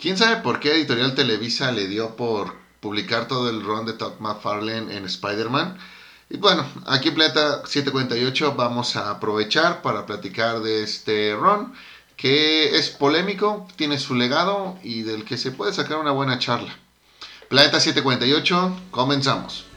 ¿Quién sabe por qué Editorial Televisa le dio por publicar todo el run de Todd McFarlane en Spider-Man? Y bueno, aquí en Planeta 748 vamos a aprovechar para platicar de este run que es polémico, tiene su legado y del que se puede sacar una buena charla. Planeta 748, comenzamos.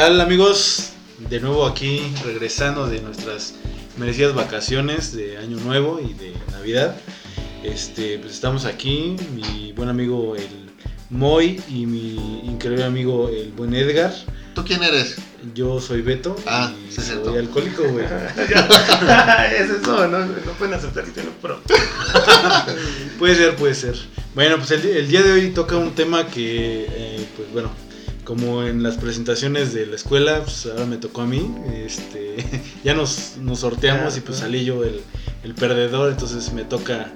Tal amigos? De nuevo aquí regresando de nuestras merecidas vacaciones de Año Nuevo y de Navidad. Este, pues estamos aquí, mi buen amigo el Moy y mi increíble amigo el buen Edgar. ¿Tú quién eres? Yo soy Beto Ah, y sí, soy alcohólico, güey. es eso, no, no pueden aceptar que tienen pro. Puede ser, puede ser. Bueno, pues el, el día de hoy toca un tema que, eh, pues bueno, como en las presentaciones de la escuela, pues ahora me tocó a mí. Este, ya nos, nos sorteamos y pues salí yo el, el perdedor, entonces me toca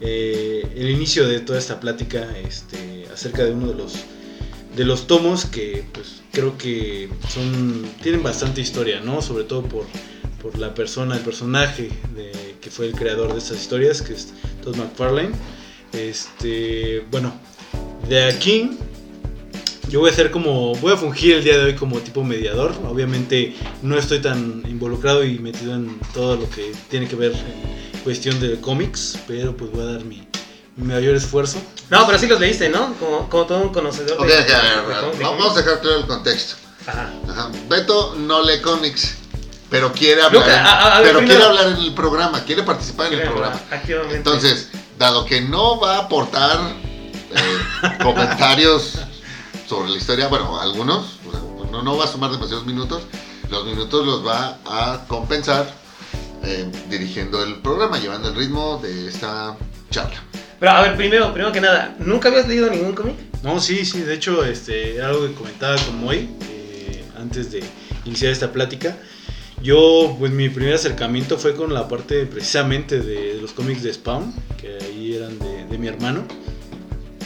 eh, el inicio de toda esta plática este, acerca de uno de los de los tomos que pues creo que son tienen bastante historia, ¿no? Sobre todo por, por la persona, el personaje de, que fue el creador de estas historias, que es Todd McFarlane. Este, bueno, de aquí yo voy a ser como, voy a fungir el día de hoy como tipo mediador. Obviamente no estoy tan involucrado y metido en todo lo que tiene que ver en cuestión de cómics, pero pues voy a dar mi, mi mayor esfuerzo. No, pero sí los leíste, ¿no? Como, como todo un conocedor Ok, de, ok, a ver, a de ver, cómics. vamos a dejar claro el contexto. Ajá. Ajá. Beto no lee cómics, pero quiere hablar, Luca, en- a- a- a ver, pero primero- quiere hablar en el programa, quiere participar en el programa. Entonces, dado que no va a aportar eh, comentarios sobre la historia, bueno, algunos, o sea, no, no va a sumar demasiados minutos, los minutos los va a compensar eh, dirigiendo el programa, llevando el ritmo de esta charla. Pero a ver, primero, primero que nada, ¿nunca habías leído ningún cómic? No, sí, sí, de hecho, este, era algo que comentaba con Moy eh, antes de iniciar esta plática. Yo, pues mi primer acercamiento fue con la parte precisamente de, los cómics de Spawn, que ahí eran de, de mi hermano.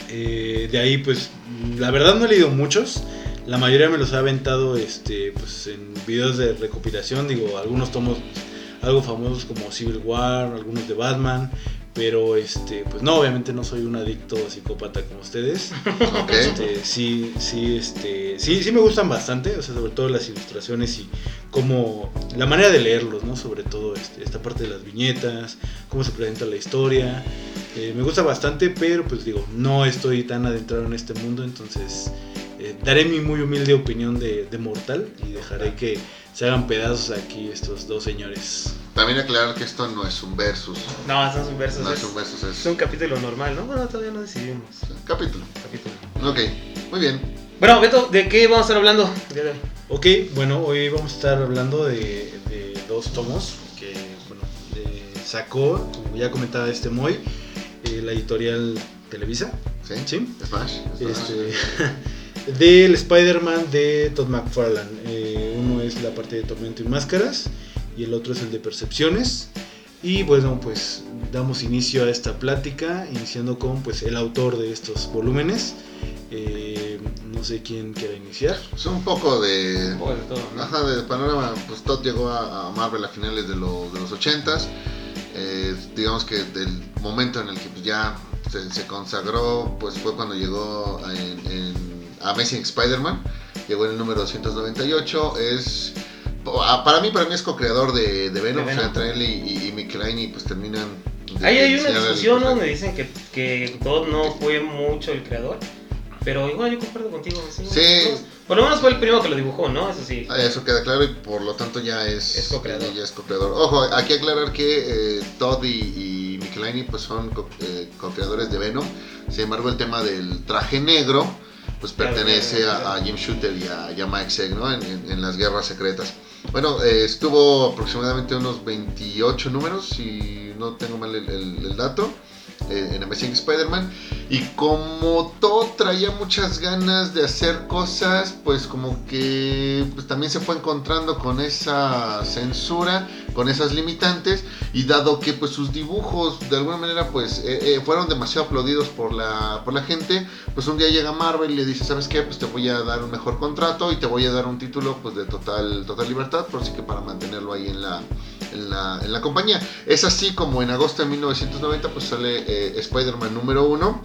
Eh, de ahí, pues, la verdad no he leído muchos. La mayoría me los ha aventado este, pues, en videos de recopilación. Digo, algunos tomos algo famosos como Civil War, algunos de Batman. Pero, este, pues no, obviamente no soy un adicto psicópata como ustedes. ¿Ok? Este, sí, sí, este, sí, sí me gustan bastante, o sea, sobre todo las ilustraciones y cómo, la manera de leerlos, ¿no? Sobre todo este, esta parte de las viñetas, cómo se presenta la historia, eh, me gusta bastante, pero pues digo, no estoy tan adentrado en este mundo, entonces eh, daré mi muy humilde opinión de, de mortal y dejaré que se hagan pedazos aquí estos dos señores. También aclarar que esto no es un versus, No, son sus versos. no es, es un versus, es es un capítulo normal, ¿no? Bueno, todavía no decidimos. un capítulo. Capítulo. Ok, muy bien. Bueno, Beto, ¿de qué vamos a estar hablando? Ok, bueno, hoy vamos a estar hablando de, de dos tomos que bueno, eh, sacó, como ya comentaba este Moy, eh, la editorial Televisa, ¿Sí? ¿sí? Smash. Este, del Spider-Man de Todd McFarlane. Eh, uno es la parte de Tormento y Máscaras y el otro es el de Percepciones. Y bueno, pues damos inicio a esta plática, iniciando con pues el autor de estos volúmenes. Eh, no sé quién quiera iniciar. Es un poco de... Un poco de todo, ¿no? Ajá, de panorama, pues Todd llegó a, a Marvel a finales de, lo- de los 80s. Eh, digamos que del momento en el que ya se, se consagró, pues fue cuando llegó en, en Amazing Spider-Man. Llegó en el número 298. Es, pa- para mí, para mí es co-creador de, de Venom. De O sea, Venom. y, y, y Mick Laney, pues terminan... de Ahí hay una el discusión donde dicen que, que Todd no fue mucho el creador. Pero igual yo concuerdo contigo. Sí. Sí. Por lo menos fue el primero que lo dibujó, ¿no? Eso sí. Ah, Eso queda claro y por lo tanto ya es, Es co-creador. ya es co-creador. Ojo, aquí aclarar que eh, Todd y, y Michelini pues son co- eh, co-creadores de Venom. Sin embargo, el tema del traje negro pues pertenece claro, a, claro. a Jim Shooter y a, y a Mike ¿no? En, en- en las guerras secretas. Bueno, eh, estuvo aproximadamente unos 28 números, si no tengo mal el, el- el dato. Eh, en Amazing Spider-Man. Y como todo traía muchas ganas de hacer cosas, pues como que pues, también se fue encontrando con esa censura, con esas limitantes. Y dado que pues sus dibujos de alguna manera pues eh, eh, fueron demasiado aplaudidos por la, por la gente, pues un día llega Marvel y le dice, ¿sabes qué? Pues te voy a dar un mejor contrato y te voy a dar un título pues de total, total libertad, por así que para mantenerlo ahí en la, en la, en la compañía. Es así como en agosto de 1990 pues sale eh, Spider-Man número 1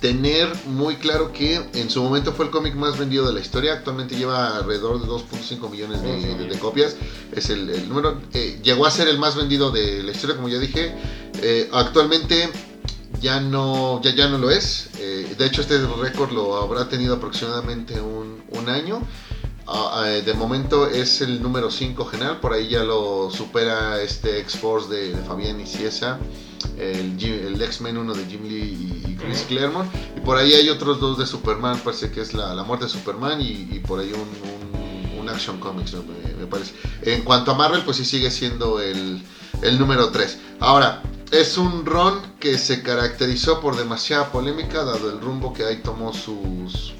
tener muy claro que en su momento fue el cómic más vendido de la historia. Actualmente lleva alrededor de 2.5 millones de, de- de copias. Es el, el número. eh, llegó a ser el más vendido de la historia, como ya dije. Eh, actualmente ya no, ya, ya no lo es. Eh, de hecho, este récord lo habrá tenido aproximadamente un, un año. Ah, de momento es el número 5 general, por ahí ya lo supera este X-Force de, de Fabián y Ciesa, el, el X-Men 1 de Jim Lee y, y Chris. Claremont, y por ahí hay otros dos de Superman, parece que es la, la muerte de Superman y, y por ahí un, un- un Action Comics, me, me parece. En cuanto a Marvel, pues sí sigue siendo el, el número 3. Ahora, es un ron que se caracterizó por demasiada polémica, dado el rumbo que ahí tomó sus,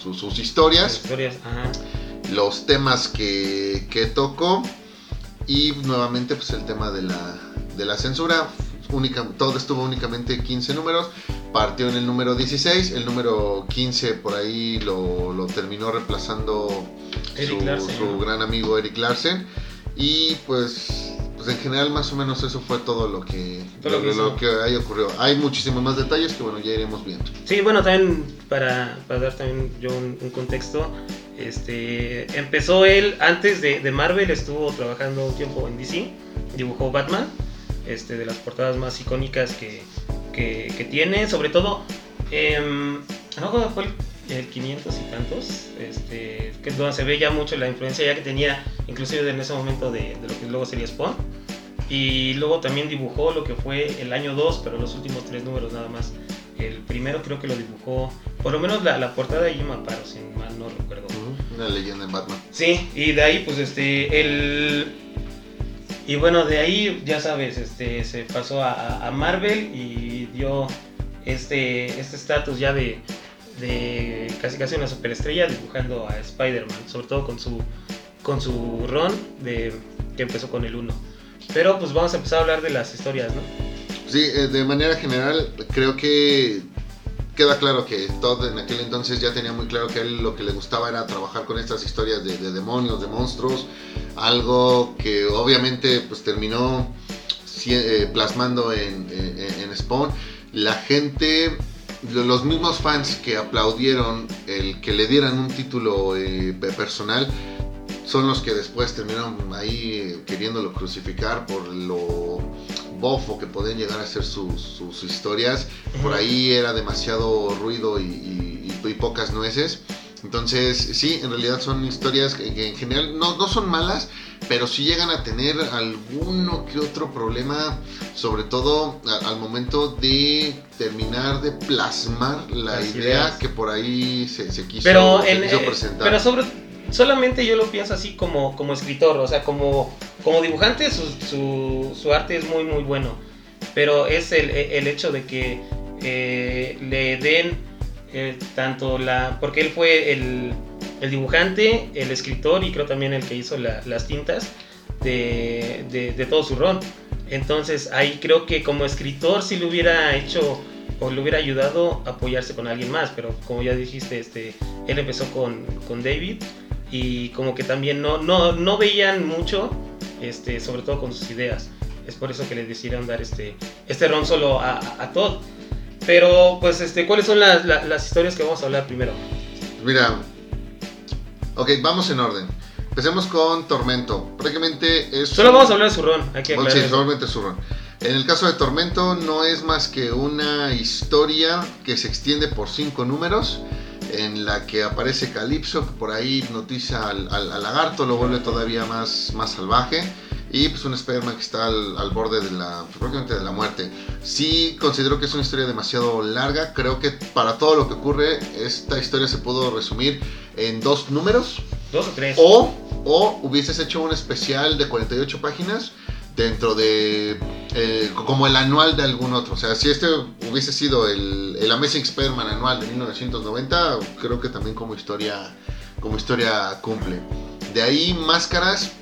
sus, sus historias Historias, ajá. Los temas que, que tocó y nuevamente pues el tema de la, de la censura. Única, todo estuvo únicamente 15 números, partió en el número 16, el número 15 por ahí lo, lo terminó reemplazando Eric su, Larsen, su ¿no? gran amigo Eric Larsen y pues, pues en general más o menos eso fue todo lo que, Todo lo lo que ahí ocurrió. Hay muchísimos más detalles que bueno ya iremos viendo. Sí, bueno, también para, para dar también yo un, un contexto, este, empezó él antes de, Marvel, estuvo trabajando un tiempo en DC, dibujó Batman, este, de las portadas más icónicas que, que, tiene, sobre todo, em, no fue el, el 500 y tantos, este, que es donde se ve ya mucho la influencia ya que tenía, inclusive en ese momento de, lo que luego sería Spawn. Y luego también dibujó lo que fue el año 2, pero los últimos tres números nada más. El primero creo que lo dibujó, por lo menos la, la portada de Jim Aparo, si mal no recuerdo. Una leyenda en Batman. Sí, y de ahí pues este, el... Y bueno, de ahí ya sabes, este, se pasó a, a- Marvel y dio este este estatus ya de, de casi casi una superestrella dibujando a Spider-Man, sobre todo con su, con su run de, que empezó con el 1. Pero pues vamos a empezar a hablar de las historias, ¿no? Sí, eh, de manera general, creo que queda claro que Todd en aquel entonces ya tenía muy claro que a él lo que le gustaba era trabajar con estas historias de, de demonios, de monstruos, algo que obviamente pues terminó eh, plasmando en, Spawn. La gente, lo- los mismos fans que aplaudieron el que le dieran un título eh, pe- personal, son los que después terminaron ahí eh, queriéndolo crucificar por lo bofo que podían llegar a ser sus, sus historias. Por ahí era demasiado ruido y, y- y- y pocas nueces. Entonces, sí, en realidad son historias que, que en general no, no son malas, pero sí llegan a tener alguno que otro problema, sobre todo a- al momento de terminar de plasmar la Las idea ideas. que por ahí se, se quiso, pero se en, quiso eh, presentar. pero sobre solamente yo lo pienso así como como escritor o sea como como dibujante su, su, su arte es muy muy bueno pero es el, el hecho de que eh, le den eh, tanto la porque él fue el, el dibujante el escritor y creo también el que hizo la- las tintas de, de, todo su ron. Entonces ahí creo que como escritor sí le hubiera hecho o le hubiera ayudado a apoyarse con alguien más pero como ya dijiste este él empezó con, con David y como que también no, no, no veían mucho, este, sobre todo con sus ideas. Es por eso que le decidieron dar este, este ron solo a, a- a Todd. Pero, pues, este, ¿cuáles son las, la- las historias que vamos a hablar primero? Mira, ok, vamos en orden. Empecemos con Tormento. Prácticamente es. Solo un- vamos a hablar de su ron, hay que Bueno, sí, solamente su ron. En el caso de Tormento no es más que una historia que se extiende por cinco números en la que aparece Calypso, que por ahí hipnotiza al, al- al lagarto, lo vuelve todavía más, más salvaje. Y pues un Spider-Man que está al, al borde de la, prácticamente de la muerte. Sí considero que es una historia demasiado larga. Creo que para todo lo que ocurre, esta historia se pudo resumir en dos números. Dos o tres. O, o hubieses hecho un especial de 48 páginas dentro de eh, como el anual de algún otro. O sea, si este hubiese sido el, el Amazing Spider-Man anual de 1990, creo que también como historia, como historia cumple. De ahí, máscaras,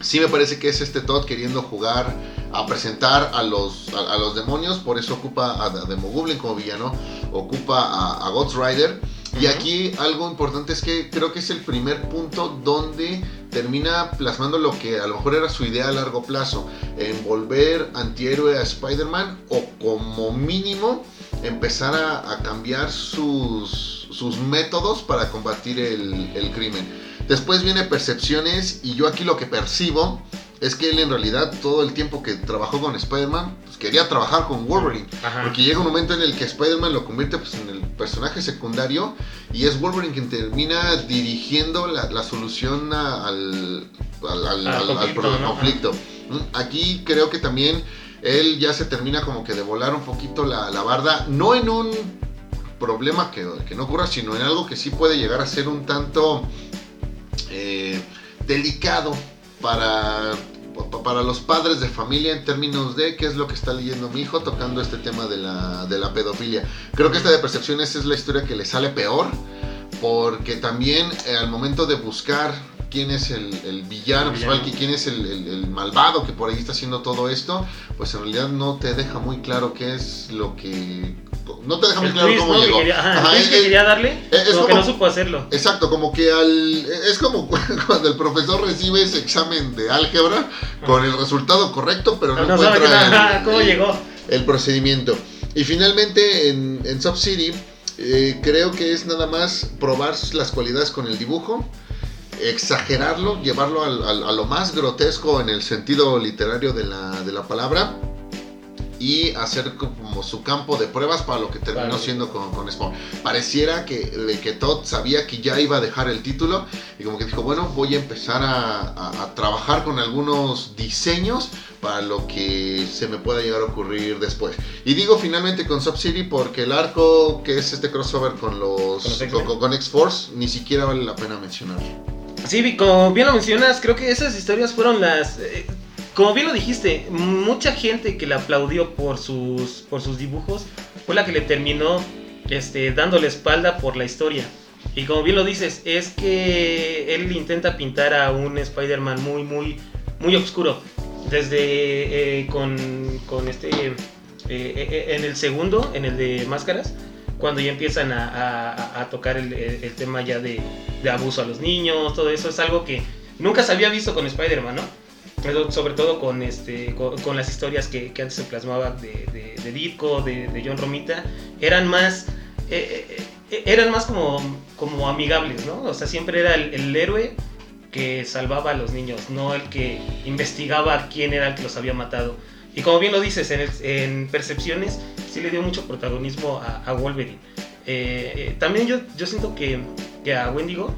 sí me parece que es este Todd queriendo jugar a presentar a los, a, los demonios, por eso ocupa a, Demogoblin como villano, ocupa a, a Ghost Rider. Y aquí algo importante es que creo que es el primer punto donde termina plasmando lo que a lo mejor era su idea a largo plazo, en volver antihéroe a Spider-Man o como mínimo empezar a, cambiar sus, sus, métodos para combatir el, el crimen. Después viene percepciones y yo aquí lo que percibo es que él en realidad todo el tiempo que trabajó con Spider-Man, pues quería trabajar con Wolverine. Porque llega un momento en el que Spider-Man lo convierte pues, en el personaje secundario y es Wolverine quien termina dirigiendo la, solución al, al, conflicto. Mm, aquí creo que también él ya se termina como que de volar un poquito la, barda, no en un problema que, que, no ocurra, sino en algo que sí puede llegar a ser un tanto eh, delicado para, para los padres de familia en términos de qué es lo que está leyendo mi hijo tocando este tema de la, de la pedofilia. Creo que esta de percepciones es la historia que le sale peor, porque también eh, al momento de buscar quién es el, villano, pues, quién es el, malvado que por ahí está haciendo todo esto, pues en realidad no te deja muy claro qué es lo que no te deja muy claro cómo llegó. Que quería, que quería darle, es, como, que no supo hacerlo. Exacto, como que al. Es como cuando el profesor recibe ese examen de álgebra con el resultado correcto, pero no, encuentra cómo llegó. El procedimiento. Y finalmente en, en Sub City, eh, creo que es nada más probar las cualidades con el dibujo exagerarlo, llevarlo a lo más grotesco en el sentido literario de la, de la palabra y hacer como su campo de pruebas para lo que terminó siendo con, con, Spawn. Pareciera que, que Todd sabía que ya iba a dejar el título y como que dijo, bueno, voy a empezar a, trabajar con algunos diseños para lo que se me pueda llegar a ocurrir después. Y digo finalmente con Sub City porque el arco que es este crossover con los con, X-Force ni siquiera vale la pena mencionar. Sí, como bien lo mencionas, creo que esas historias fueron las... Eh, como bien lo dijiste, mucha gente que le aplaudió por sus, por sus dibujos fue la que le terminó este, dándole espalda por la historia. Y como bien lo dices, es que él intenta pintar a un Spider-Man muy, muy, muy oscuro. Desde eh, con, con, este. Eh, eh, en el segundo, en el de máscaras, cuando ya empiezan a, tocar el, el, tema ya de, de abuso a los niños, todo eso es algo que nunca se había visto con Spider-Man, ¿no? Sobre todo con, este, con, las historias que, antes se plasmaban de, de, de Ditko, de, John Romita, eran más, eh, eh, eh, eran más como, como amigables, ¿no? O sea, siempre era el, héroe que salvaba a los niños, no el que investigaba quién era el que los había matado. Y como bien lo dices, en, Percepciones sí le dio mucho protagonismo a, Wolverine. también yo, yo siento que, que a Wendigo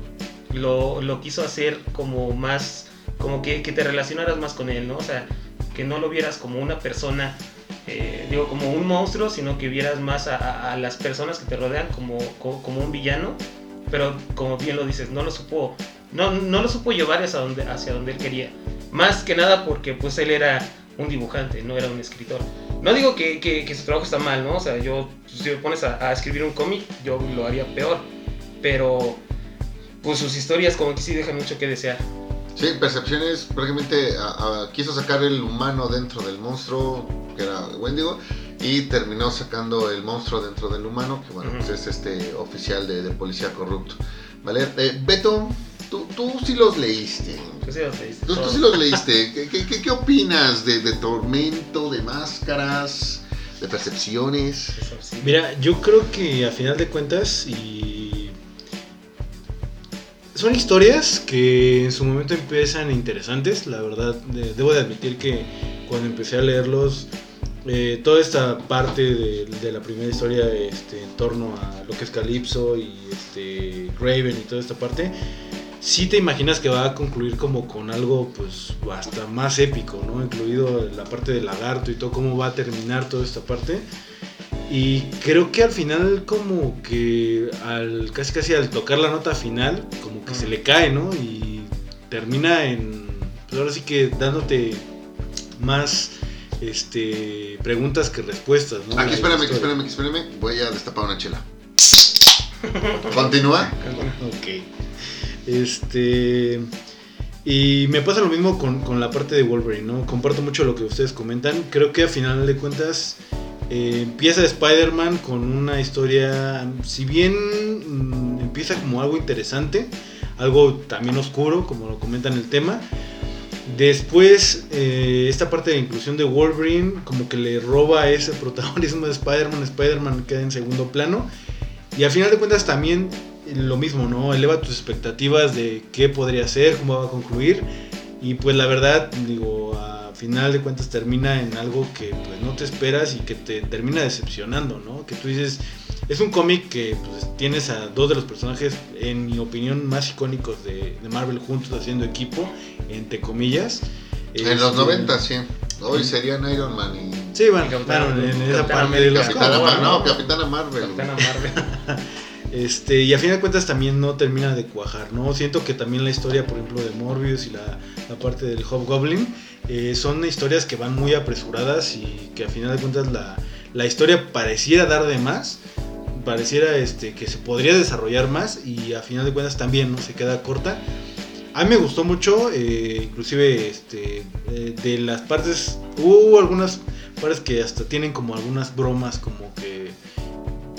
lo, lo quiso hacer como más como que, te relacionaras más con él, ¿no? O sea, que no lo vieras como una persona, eh, digo, como un monstruo, sino que vieras más a, las personas que te rodean como, como, un villano, pero como bien lo dices, no lo supo, no, no lo supo llevar hacia donde, hacia donde él quería. Más que nada porque pues él era un dibujante, no era un escritor. No digo que, que, su trabajo está mal, ¿no? O sea, yo, si me pones a, a escribir un cómic, yo lo haría peor. Pero, pues sus historias como que sí dejan mucho que desear. Sí, Percepciones prácticamente quiso sacar el humano dentro del monstruo, que era Wendigo, y terminó sacando el monstruo dentro del humano, que bueno, pues es este oficial de, policía corrupto. ¿Vale? Eh, Beto, tú, tú sí los leíste. sí los leíste. Tú, sí los leíste. ¿Qué, qué, opinas de, de Tormento, de Máscaras, de Percepciones? Mira, yo creo que a final de cuentas, y son historias que en su momento empiezan interesantes. La verdad, debo de admitir que cuando empecé a leerlos, eh, toda esta parte de, la primera historia este, en torno a lo que es Calypso y este, Raven y toda esta parte, sí te imaginas que va a concluir como con algo pues hasta más épico, ¿no? Incluido la parte del lagarto y todo, cómo va a terminar toda esta parte. Y creo que al final como que al casi casi al tocar la nota final, como que se le cae, ¿no? Y termina en, pues ahora sí que dándote más este, preguntas que respuestas. ¿no? Aquí espérame, aquí espérame, aquí espérame. Voy a destapar una chela. Continúa. Ok. Este. Y me pasa lo mismo con, con la parte de Wolverine, ¿no? Comparto mucho lo que ustedes comentan. Creo que a final de cuentas eh, empieza Spider-Man con una historia, si bien mm, empieza como algo interesante, algo también oscuro, como lo comentan el tema. Después, eh, esta parte de inclusión de Wolverine, como que le roba ese protagonismo de Spider-Man. Spider-Man queda en segundo plano. Y al final de cuentas también lo mismo, ¿no? Eleva tus expectativas de qué podría ser, cómo va a concluir. Y pues la verdad, digo, final de cuentas termina en algo que pues no te esperas y que te termina decepcionando, ¿no? Que tú dices, es un cómic que pues, tienes a dos de los personajes, en mi opinión, más icónicos de, de Marvel juntos haciendo equipo, entre comillas. En los Este, 90, sí. Hoy serían Iron Man y. Sí, bueno, Capitán- claro, en esa Capitán parte de los. Capitana. No. Capitana Marvel. Capitana Marvel. Este, y a fin de cuentas también no termina de cuajar, ¿no? Siento que también la historia, por ejemplo, de Morbius y la, la parte del Hobgoblin eh, son historias que van muy apresuradas y que a final de cuentas la, la historia pareciera dar de más, pareciera este, que se podría desarrollar más y a final de cuentas también no se queda corta. A mí me gustó mucho, eh, inclusive este, eh, de las partes, hubo algunas partes que hasta tienen como algunas bromas como que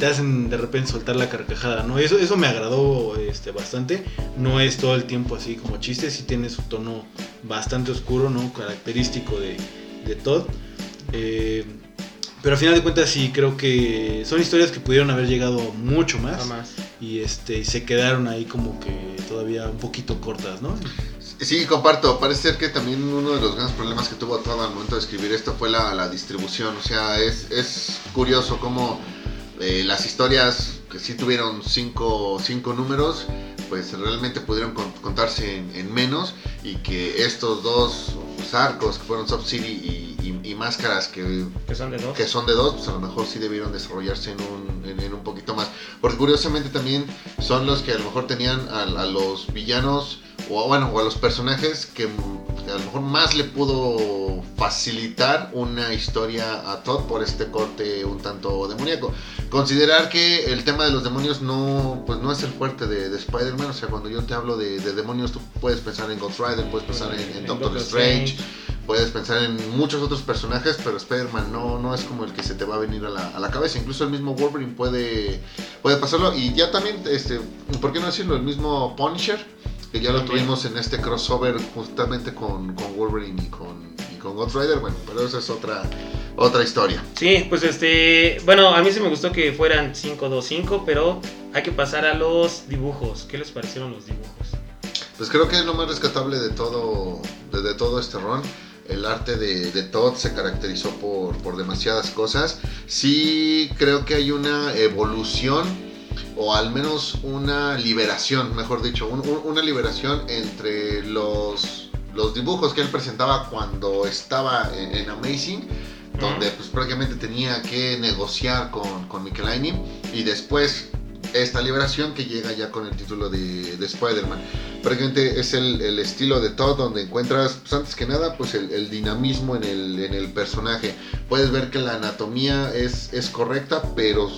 te hacen de repente soltar la carcajada, ¿no? Eso, eso me agradó este, bastante. No es todo el tiempo así como chiste, sí tiene su tono bastante oscuro, ¿no? Característico de, de Todd. Eh, pero al final de cuentas sí creo que son historias que pudieron haber llegado mucho más. Nada más. Y este y se quedaron ahí como que todavía un poquito cortas, ¿no? Sí, comparto. Parece ser que también uno de los grandes problemas que tuvo todo al momento de escribir esto fue la, la distribución. O sea, es, es curioso cómo eh, las historias que sí tuvieron cinco, cinco números, pues realmente pudieron con- contarse en, en menos y que estos dos pues, arcos que fueron Sub-City y, y- y Máscaras que Que son de dos. que son de dos, pues a lo mejor sí debieron desarrollarse en un, en, en un poquito más. Porque curiosamente también son los que a lo mejor tenían a, a los villanos, o bueno, o a los personajes que a lo mejor más le pudo facilitar una historia a Todd por este corte un tanto demoníaco. Considerar que el tema de los demonios no, pues no es el fuerte de, de Spider-Man, o sea, cuando yo te hablo de, de demonios, tú puedes pensar en Ghost Rider, puedes pensar en, en En Doctor, Doctor Strange, puedes pensar en muchos otros personajes, pero Spider-Man no, no es como el que se te va a venir a la, a la cabeza. Incluso el mismo Wolverine puede, puede pasarlo. Y ya también, este, ¿por qué no decirlo? El mismo Punisher, que ya lo tuvimos en este crossover justamente con, con Wolverine y con, y con Ghost Rider. Bueno, pero esa es otra, otra historia. Sí, pues este, bueno, a mí sí me gustó que fueran 5-2-5, pero hay que pasar a los dibujos. ¿Qué les parecieron los dibujos? Pues creo que es lo más rescatable de todo, de, de todo este ron. El arte de, de Todd se caracterizó por, por demasiadas cosas. Sí creo que hay una evolución, o al menos una liberación, mejor dicho, un- un- una liberación entre los, los dibujos que él presentaba cuando estaba en, en Amazing, donde pues prácticamente tenía que negociar con, con Michelini, y después esta liberación que llega ya con el título de, de Spider-Man prácticamente es el, el estilo de Todd donde encuentras, pues antes que nada, pues el, el dinamismo en el, en el personaje. Puedes ver que la anatomía es, es correcta, pero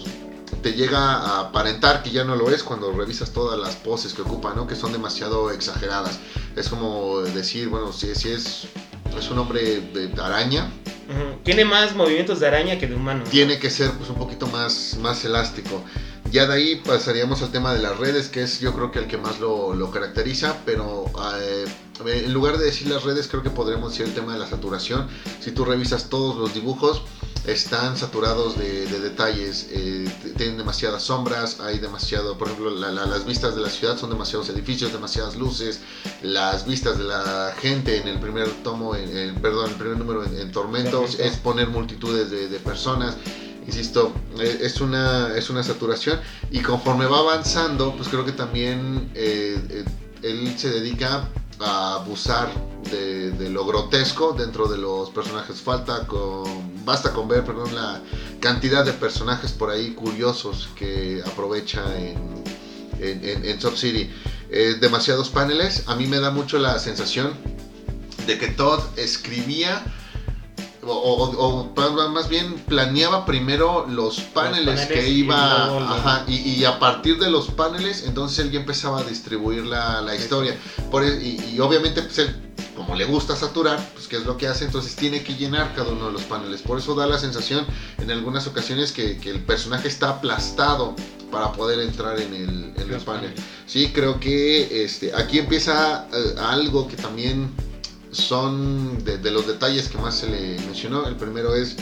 te llega a aparentar que ya no lo es cuando revisas todas las poses que ocupa, ¿no? Que son demasiado exageradas. Es como decir, bueno, si, si es, es un hombre de araña. Tiene más movimientos de araña que de humano. tiene que ser pues un poquito más, más elástico. Ya de ahí pasaríamos al tema de las redes, que es yo creo que el que más lo, lo caracteriza, pero eh, en lugar de decir las redes, creo que podremos decir el tema de la saturación. Si tú revisas todos los dibujos, están saturados de, de detalles, eh, tienen demasiadas sombras, hay demasiado, por ejemplo, la- la- las vistas de la ciudad son demasiados edificios, demasiadas luces, las vistas de la gente en el primer tomo, en, en- perdón, el primer número en, en Tormentos Tormento. es poner multitudes de, de personas. Insisto, eh, es una, es una saturación y conforme va avanzando, pues creo que también eh, eh, él se dedica a abusar de, lo grotesco dentro de los personajes. Falta con, basta con ver, la cantidad de personajes por ahí curiosos que aprovecha en, en, en, en City. Eh, demasiados paneles. A mí me da mucho la sensación de que Todd escribía o, o- o más bien planeaba primero los paneles, paneles que iba, ajá, y, y a partir de los paneles, entonces él ya empezaba a distribuir la, la historia. Por, e- y, y obviamente, pues él, como le gusta saturar, pues qué es lo que hace, entonces tiene que llenar cada uno de los paneles. Por eso da la sensación en algunas ocasiones que, que el personaje está aplastado para poder entrar en el, en el panel. Sí, creo que este, aquí empieza eh, algo que también son de, de los detalles que más se le mencionó. El primero es,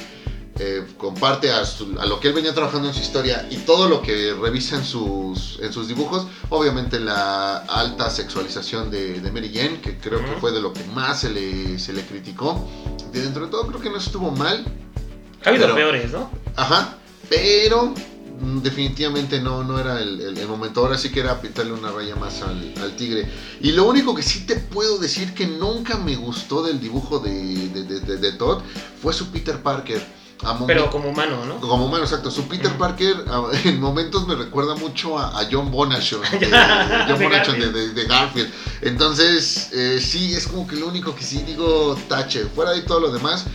eh, comparte a, su- a lo que él venía trabajando en su historia y todo lo que revisa en sus, en sus dibujos. Obviamente la alta sexualización de, de Mary Jane, que creo que fue de lo que más se le, se le criticó. De dentro de todo creo que no estuvo mal. Ha habido Pero- peores, ¿no? Ajá, pero definitivamente no, no era el, el- el momento. Ahora sí que era pintarle una raya más al, al tigre. Y lo único que sí te puedo decir que nunca me gustó del dibujo de, de, de- de- Todd fue su Peter Parker. Pero como humano, ¿no? como humano, exacto. Su Peter Ujú. Parker a- en momentos me recuerda mucho a, a John Bonachon. de, De John Bonachon de, Garfield. de- de Garfield. Entonces, eh, sí, es como que lo único que sí digo tache. Fuera de todo lo demás,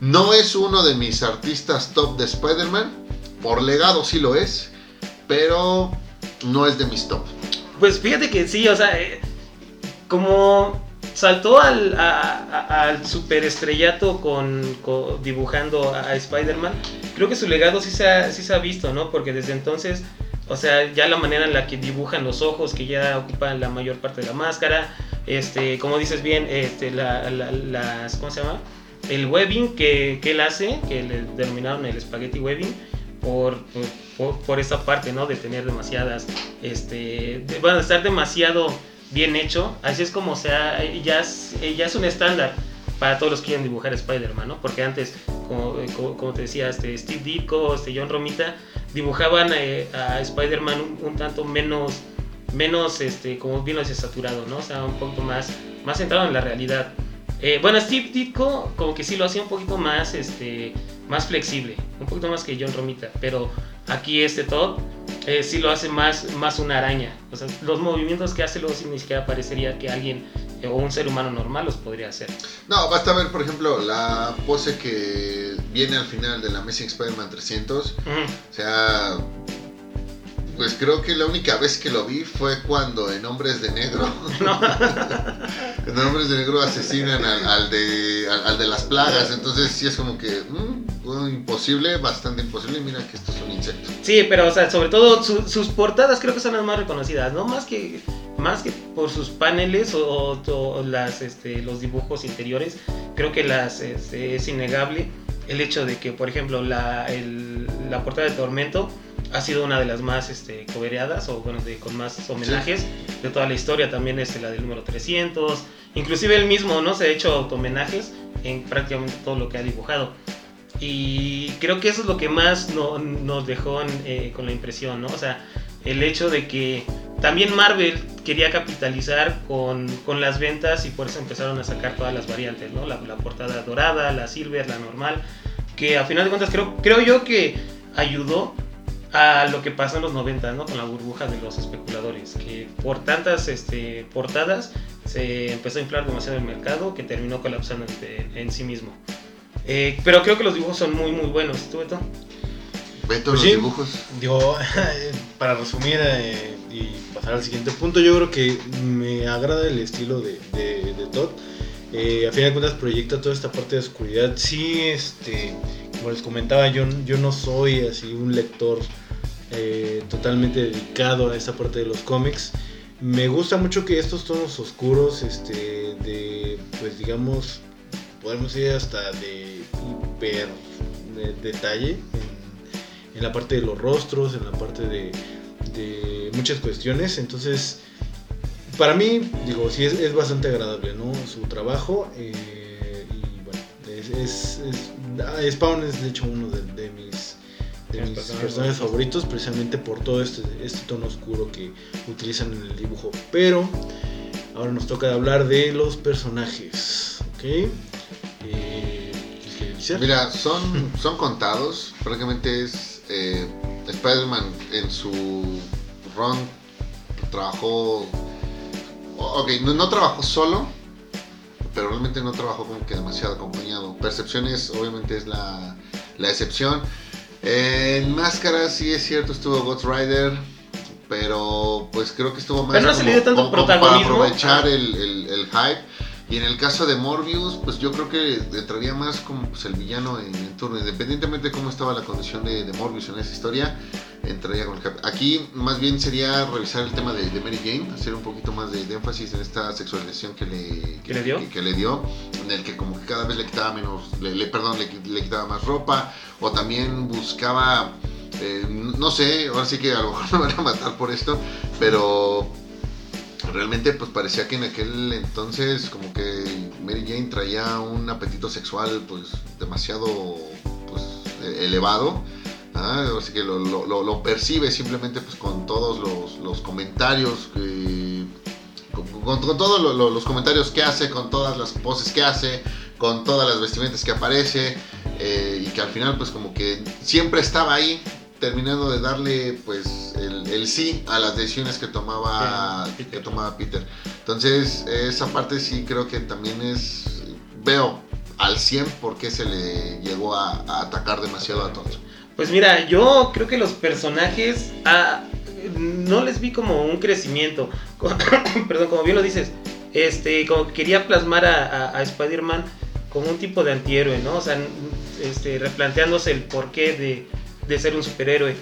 no es uno de mis artistas top de Spider-Man. Por legado sí lo es, pero no es de mis top. Pues fíjate que sí, o sea, eh, como saltó al, a- a- al superestrellato con, dibujando a, Spider-Man, creo que su legado sí se, ha, visto, ¿no? Porque desde entonces, o sea, ya la manera en la que dibujan los ojos, que ya ocupan la mayor parte de la máscara, este, como dices bien, este, la- la- las, ¿cómo se llama? El webbing que, que él hace, que le denominaron el spaghetti webbing, por, por, esta parte, ¿no? De tener demasiadas, este, de, bueno, estar demasiado bien hecho. Así es como sea, ya es, ya es un estándar para todos los que quieren dibujar Spider-Man, ¿no? Porque antes, como, como te decía, este, Steve Ditko, este, John Romita, dibujaban eh, a Spider-Man un, tanto menos, menos, este, como bien lo saturado, ¿no? O sea, un poquito más, más centrado en la realidad. Eh, bueno, Steve Ditko como que sí lo hacía un poquito más, este, más flexible, un poquito más que John Romita, pero aquí este Todd eh, sí lo hace más, más una araña. O sea, los movimientos que hace luego sí ni siquiera parecería que alguien eh, o un ser humano normal los podría hacer. No, basta ver, por ejemplo, la pose que viene al final de la Amazing Spider-Man 300. Ujú. O sea, pues creo que la única vez que lo vi fue cuando en Hombres de Negro, No. en Hombres de Negro asesinan al, al de, al, al de las plagas. Entonces sí es como que mm, imposible, bastante imposible. Mira que esto es un insecto. Sí, pero o sea, sobre todo su- sus portadas creo que son las más reconocidas, ¿no? Más que, más que por sus paneles o, o- o las, este, los dibujos interiores, creo que las, este, es innegable el hecho de que, por ejemplo, la, el- la portada de Tormento ha sido una de las más este, cobereadas o bueno, de, con más homenajes de toda la historia, también es la del número 300, inclusive él mismo, ¿no? Se ha hecho automenajes en prácticamente todo lo que ha dibujado. Y creo que eso es lo que más no- nos dejó eh, con la impresión, ¿no? O sea, el hecho de que también Marvel quería capitalizar con, con las ventas y por eso empezaron a sacar todas las variantes, ¿no? La, la portada dorada, la silver, la normal, que a final de cuentas creo, creo yo que ayudó a lo que pasó en los 90, ¿no? Con la burbuja de los especuladores, que por tantas este, portadas se empezó a inflar demasiado el mercado que terminó colapsando en, en sí mismo. Eh, pero creo que los dibujos son muy, muy buenos. ¿Tú, Beto? Todos Pues los sí. dibujos. Digo, para resumir eh, y pasar al siguiente punto, yo creo que me agrada el estilo de, de, de Todd. Eh, a fin de cuentas proyecta toda esta parte de oscuridad. Sí, este, como les comentaba, yo, yo no soy así un lector eh, totalmente dedicado a esta parte de los cómics. Me gusta mucho que estos tonos oscuros, este, de, pues digamos, podemos ir hasta de hiper de- detalle en, la parte de los rostros, en la parte de, muchas cuestiones. Entonces, para mí, digo, sí es, bastante agradable, ¿no? Su trabajo. eh, y bueno, es, es, es- ah, Spawn es de hecho uno de mis, de Mis mis personajes personajes favoritos. precisamente por todo este, este tono oscuro que utilizan en el dibujo. Pero ahora nos toca hablar de los personajes, ¿ok? Eh. Mira, son, son contados. Prácticamente es eh, Spider-Man en su run trabajó. Ok, no, no trabajó solo, pero realmente no trabajó como que demasiado acompañado. Percepciones obviamente es la, la excepción. En Máscara sí es cierto, estuvo Ghost Rider, pero pues creo que estuvo más Pero no se le dio tanto como- para aprovechar el, el- el hype. Y en el caso de Morbius, pues yo creo que entraría más como pues, el villano en, en turno, independientemente de cómo estaba la condición de, de Morbius en esa historia, entraría con el hype. Aquí más bien sería revisar el tema de, de Mary Jane, hacer un poquito más de, de énfasis en esta sexualización que le, ¿Que le dio? que, que le dio, en el que como que cada vez le quitaba menos, le, le- perdón, le, le quitaba más ropa, o también buscaba, eh, no sé, ahora sí que a lo mejor me van a matar por esto, pero realmente pues parecía que en aquel entonces como que Mary Jane traía un apetito sexual pues demasiado pues e- elevado. ¿Ah? Así que lo, lo- lo- lo percibe simplemente pues con todos los, los comentarios que, con, con- con todos lo- lo- los comentarios que hace, con todas las poses que hace, con todas las vestimentas que aparece eh, y que al final pues como que siempre estaba ahí terminando de darle pues el, el sí a las decisiones que tomaba Sí, que tomaba Peter entonces esa parte sí creo que también es veo al 100 por qué se le llegó a, a atacar demasiado a todos Pues mira, yo creo que los personajes ah, no les vi como un crecimiento. Perdón, como bien lo dices, este, como que quería plasmar a, a- a Spider-Man como un tipo de antihéroe, ¿no? O sea, este, replanteándose el porqué de, de ser un superhéroe.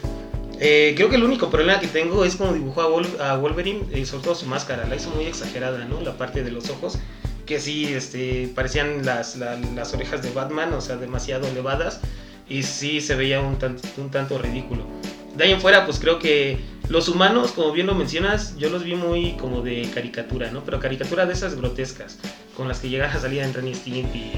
Eh, creo que el único problema que tengo es como dibujó a, a Wolverine, y sobre todo su máscara, la hizo muy exagerada, ¿no? La parte de los ojos, que sí, este, parecían las, la- las orejas de Batman, o sea, demasiado elevadas y sí se veía un tanto, un tanto ridículo. De ahí en fuera, pues creo que los humanos, como bien lo mencionas, yo los vi muy como de caricatura, ¿no? Pero caricatura de esas grotescas, con las que llegan a salir en Ren y Stimpy, eh,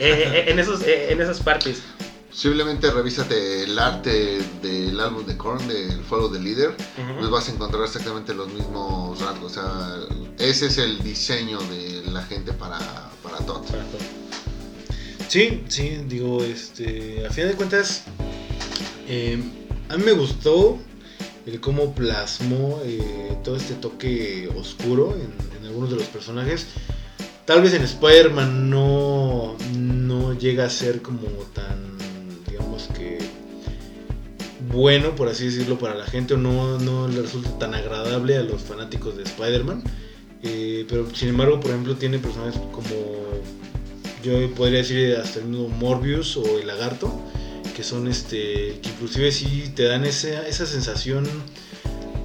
eh, en, esos, eh, en esas partes. posiblemente revísate el arte del álbum de Korn del Follow the Leader Ujú. pues vas a encontrar exactamente los mismos rasgos o sea ese es el diseño de la gente para, para Todd Para todo. Sí, sí, digo, este, a fin de cuentas, eh, a mí me gustó el cómo plasmó eh, todo este toque oscuro en, en algunos de los personajes. Tal vez en Spider-Man no, no llega a ser como tan, digamos que bueno, por así decirlo, para la gente, o no, no le resulta tan agradable a los fanáticos de Spider-Man. Eh, pero sin embargo, por ejemplo, tiene personajes como yo podría decir hasta el mismo Morbius o el Lagarto, que son este, que inclusive sí te dan esa, esa sensación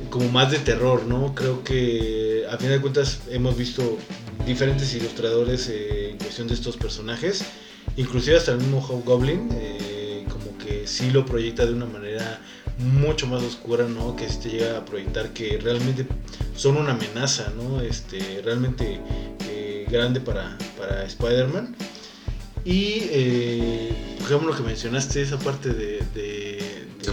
como más de terror, ¿no? Creo que a fin de cuentas hemos visto diferentes ilustradores eh, en cuestión de estos personajes, inclusive hasta el mismo Hobgoblin, eh, como que sí lo proyecta de una manera mucho más oscura, ¿no? Que sí te llega a proyectar que realmente son una amenaza, ¿no? Este, realmente eh, grande para, para Spider-Man. Y, eh, por ejemplo, lo que mencionaste, esa parte de... de, De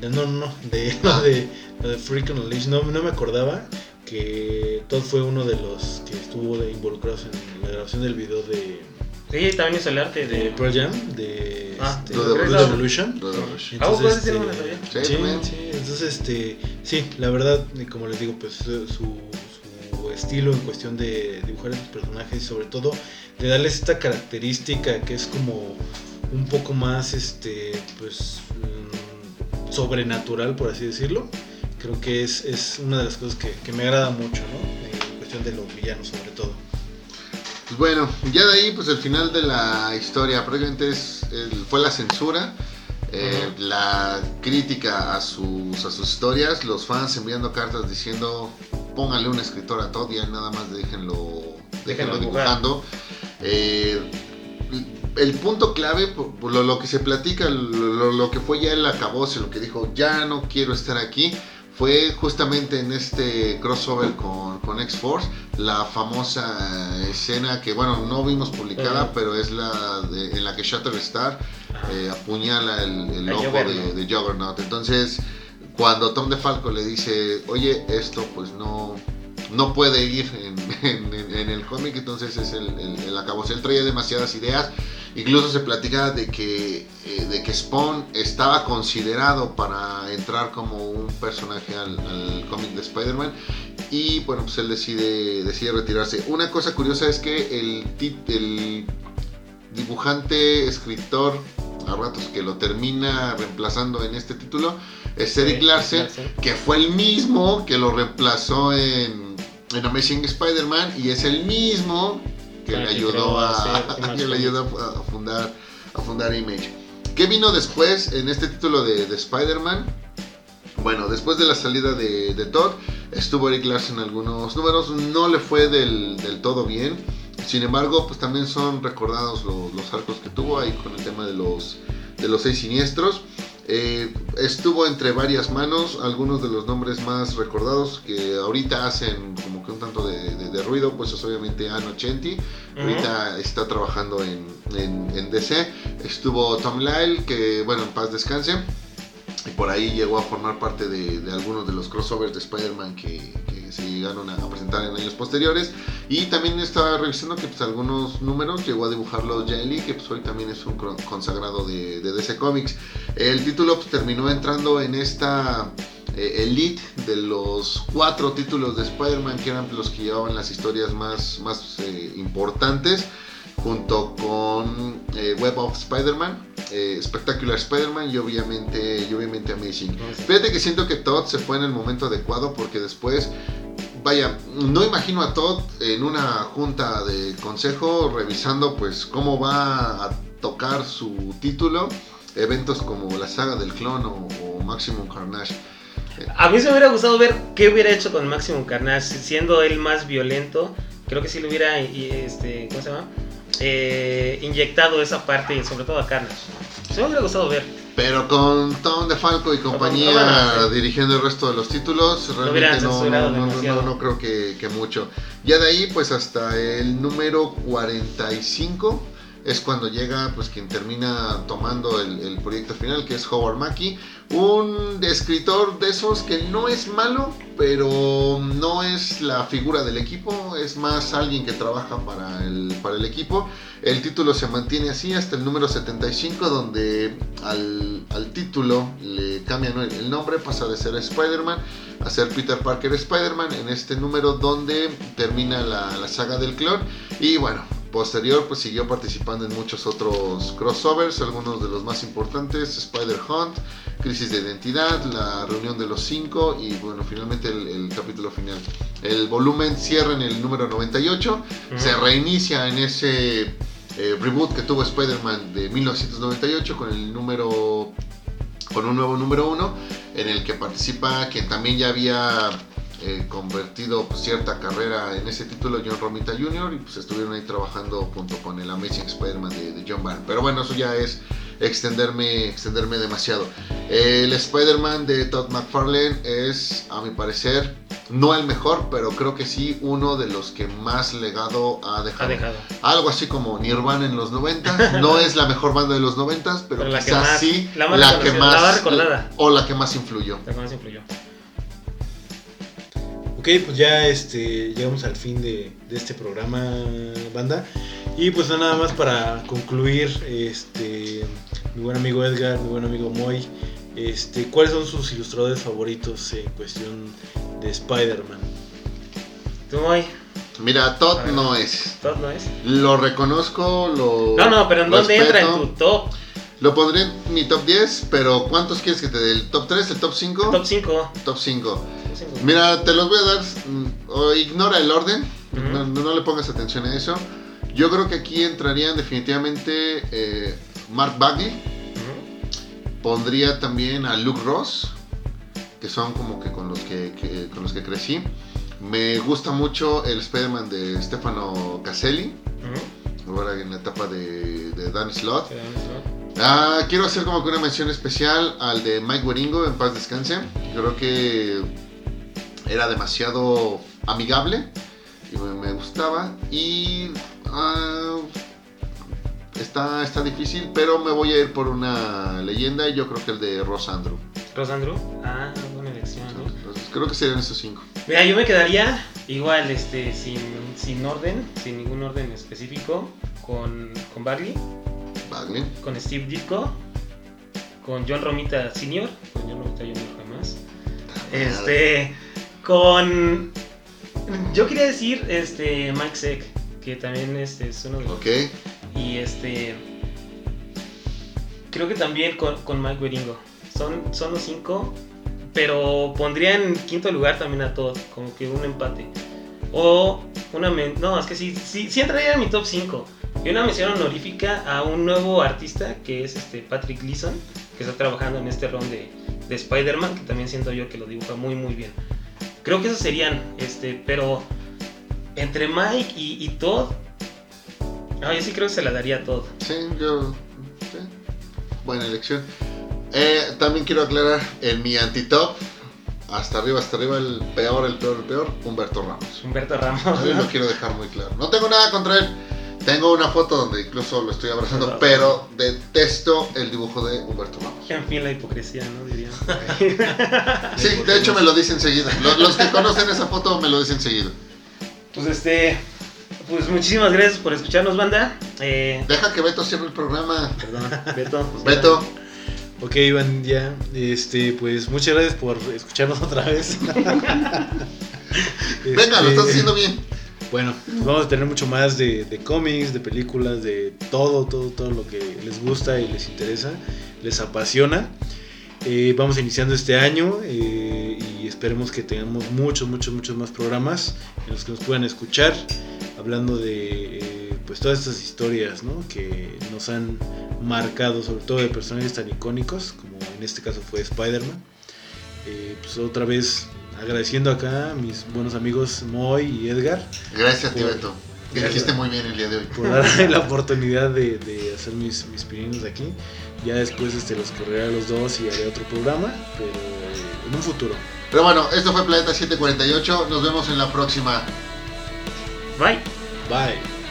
de- no, no, no, de, de, lo de Freak on a Leash, no, no me acordaba que Todd fue uno de los que estuvo de- involucrados en la grabación del video de, Sí, también hizo el arte de de... Pearl Jam, de Ah, este, Blood Blood Revolution. Revolution. Blood Rush. Ah, pues, ese este, no. Sí, sí, sí, entonces este, sí, la verdad, y como les digo, pues su, su estilo en cuestión de dibujar a sus personajes y sobre todo de darles esta característica que es como un poco más, este, pues, mm, sobrenatural, por así decirlo. Creo que es, es una de las cosas que, que me agrada mucho, ¿no? En cuestión de los villanos, sobre todo. Pues bueno, ya de ahí, pues el final de la historia, prácticamente es, el- fue la censura, eh, la crítica a sus, a sus historias, los fans enviando cartas diciendo, póngale un escritor a Todd, ya nada más déjenlo, déjenlo dibujando. Eh, el punto clave, por- por lo, lo que se platica, lo, que fue ya el acabose, lo que dijo, ya no quiero estar aquí, fue justamente en este crossover con, con X-Force, la famosa escena que, bueno, no vimos publicada, Ujú. pero es la de- en la que Shatterstar eh, apuñala el, el ojo de, de Juggernaut. Entonces, cuando Tom DeFalco le dice, oye, esto pues no, no puede ir en, el cómic, entonces es el, el, el acabose. Él traía demasiadas ideas Incluso se platicaba de que, eh, de que Spawn estaba considerado para entrar como un personaje al, cómic de Spider-Man y bueno, pues él decide, decide retirarse. Una cosa curiosa es que el, el dibujante, escritor, a ratos que lo termina reemplazando en este título, es Eric Sí, Larsen, que fue el mismo que lo reemplazó en, en Amazing Spider-Man y es el mismo que le ayudó a, que le ayudó a, a fundar a fundar Image. ¿Qué vino después en este título de, de Spider-Man? Bueno, después de la salida de, de Todd, estuvo Eric Larsen en algunos números, no le fue del, del todo bien. Sin embargo, pues también son recordados los, los arcos que tuvo ahí con el tema de los, de los seis siniestros. Eh, estuvo entre varias manos, algunos de los nombres más recordados que ahorita hacen como que un tanto de, de- de ruido, pues es obviamente Anno Chenti, ahorita está trabajando en, en- en DC. Estuvo Tom Lyle, que bueno, en paz descanse. Y por ahí llegó a formar parte de, de algunos de los crossovers de Spider-Man que, que se llegaron a, presentar en años posteriores. Y también estaba revisando que pues, algunos números llegó a dibujarlos Jay Lee, que pues, hoy también es un consagrado de, de DC Comics. El título pues, terminó entrando en esta eh, elite de los cuatro títulos de Spider-Man que eran los que llevaban las historias más, más eh, importantes junto con eh, Web of Spider-Man, eh, Spectacular Spider-Man y obviamente, y obviamente Amazing. Fíjate que siento que Todd se fue en el momento adecuado porque después, vaya, no imagino a Todd en una junta de consejo revisando pues cómo va a tocar su título, eventos como la saga del clon o, o Maximum Carnage. A mí se me hubiera gustado ver qué hubiera hecho con Maximum Carnage, siendo él más violento. Creo que sí le hubiera, este, ¿cómo se llama? Eh, inyectado esa parte, sobre todo a Carnage. Se me hubiera gustado ver. Pero con Tom DeFalco y compañía dirigiendo el resto de los títulos, realmente no, creo que, que mucho. Ya de ahí, pues hasta el número 45 es cuando llega pues quien termina tomando el, proyecto final, que es Howard Mackie, un escritor de esos que no es malo, pero no es la figura del equipo, es más alguien que trabaja para el, para el equipo. El título se mantiene así hasta el número 75, donde al, título le cambian el el nombre, pasa de ser Spider-Man a ser Peter Parker Spider-Man en este número donde termina la, la saga del clon. Y bueno, posterior pues siguió participando en muchos otros crossovers, algunos de los más importantes, Spider-Hunt, Crisis de Identidad, la reunión de los cinco y bueno, finalmente el, el capítulo final. El volumen cierra en el número 98, se reinicia en ese eh, reboot que tuvo Spider-Man de 1998 con el número con un nuevo número uno en el que participa quien también ya había eh, convertido pues, cierta carrera en ese título John Romita Jr. y pues estuvieron ahí trabajando junto con el Amazing Spider-Man de, de John Byrne pero bueno eso ya es extenderme extenderme demasiado el Spider-Man de Todd McFarlane es a mi parecer no el mejor pero creo que sí uno de los que más legado ha Ha dejado dejado. algo así como Nirvana en los 90. No es la mejor banda de los 90, pero, Pero la que quizás más- sí la más la que más la más recordada. o la que más influyó. La que más influyó. Ok, pues ya este, llegamos al fin de, de este programa, banda. Y pues nada más para concluir, este, mi buen amigo Edgar, mi buen amigo Moy, este, ¿cuáles son sus ilustradores favoritos en cuestión de Spider-Man? Tú, Moy, Mira, Todd no es. Todd no es. Lo reconozco, lo No, no, pero ¿en dónde entra en tu top? Lo pondré en mi top 10, pero ¿cuántos quieres que te dé? ¿El top 3, el top 5? Top 5. Top 5. Mira, te los voy a dar. mm, o ignora el orden. No, no le pongas atención a eso. Yo creo que aquí entrarían definitivamente eh, Mark Bagley. Pondría también a Luke Ross, que son como que con los que, que- con los que crecí. Me gusta mucho el Spider-Man de Stefano Caselli, ahora en la etapa de, de Dan Slott. Ah, quiero hacer como que una mención especial al de Mike Waringo, en paz descanse. Creo que era demasiado amigable y me, gustaba. Y ah, está, está difícil, pero me voy a ir por una leyenda y yo creo que el de Ross Andrew. Rosandro. Ah, buena elección, ¿no? Entonces, creo que serían esos cinco. Mira, yo me quedaría igual, este, sin, sin orden, sin ningún orden específico, con, con Bagley. Vale. con Steve Ditko, con John Romita Sr., con John Romita Jr. jamás. Este, con. Yo quería decir este, Mike Seck, que también este, es uno de los. Ok. Y este. Creo que también con, con Mike Wieringo. Son, son los cinco. Pero pondría en quinto lugar también a Todd, como que un empate. O una. no, es que sí, sí, sí entraría en mi top 5. Y una mención honorífica a un nuevo artista que es este Patrick Gleason, que está trabajando en este ron de, de Spider-Man, que también siento yo que lo dibuja muy, muy bien. Creo que esos serían, este, pero entre Mike y, y Todd, ah, yo sí creo que se la daría a Todd. Sí, yo. sí. Buena elección. Eh, también quiero aclarar, en mi anti-top, hasta arriba, hasta arriba, el peor, el peor, el peor, Humberto Ramos. Humberto Ramos. Yo ¿no? lo quiero dejar muy claro. No tengo nada contra él. Tengo una foto donde incluso lo estoy abrazando, pero detesto el dibujo de Humberto Ramos. En fin, la hipocresía, ¿no? Diría. Sí, de hecho me lo dicen seguido. Los, los que conocen esa foto me lo dicen seguido. Pues este. Pues muchísimas gracias por escucharnos, banda. Eh, Deja que Beto cierre el programa. perdón, Beto. pues, Beto, Ok, Iván, ya. Este, pues muchas gracias por escucharnos otra vez. venga, lo Este, estás haciendo bien. Bueno, pues vamos a tener mucho más de, cómics, de películas, de todo, todo, todo lo que les gusta y les interesa, les apasiona. Eh, vamos iniciando este año eh, y esperemos que tengamos muchos, muchos, muchos más programas en los que nos puedan escuchar, hablando de eh, pues todas estas historias ¿no? que nos han marcado, sobre todo de personajes tan icónicos, como en este caso fue Spider-Man. Pues otra vez agradeciendo acá a mis buenos amigos Moy y Edgar Gracias a ti, Por- Beto. Que dijiste muy bien el día de hoy. por darme la oportunidad de, de hacer mis, mis pininos aquí. Ya después este, los correré a los dos y haré otro programa, pero eh, en un futuro. Pero bueno, esto fue Planeta 748. Nos vemos en la próxima. Bye. Bye.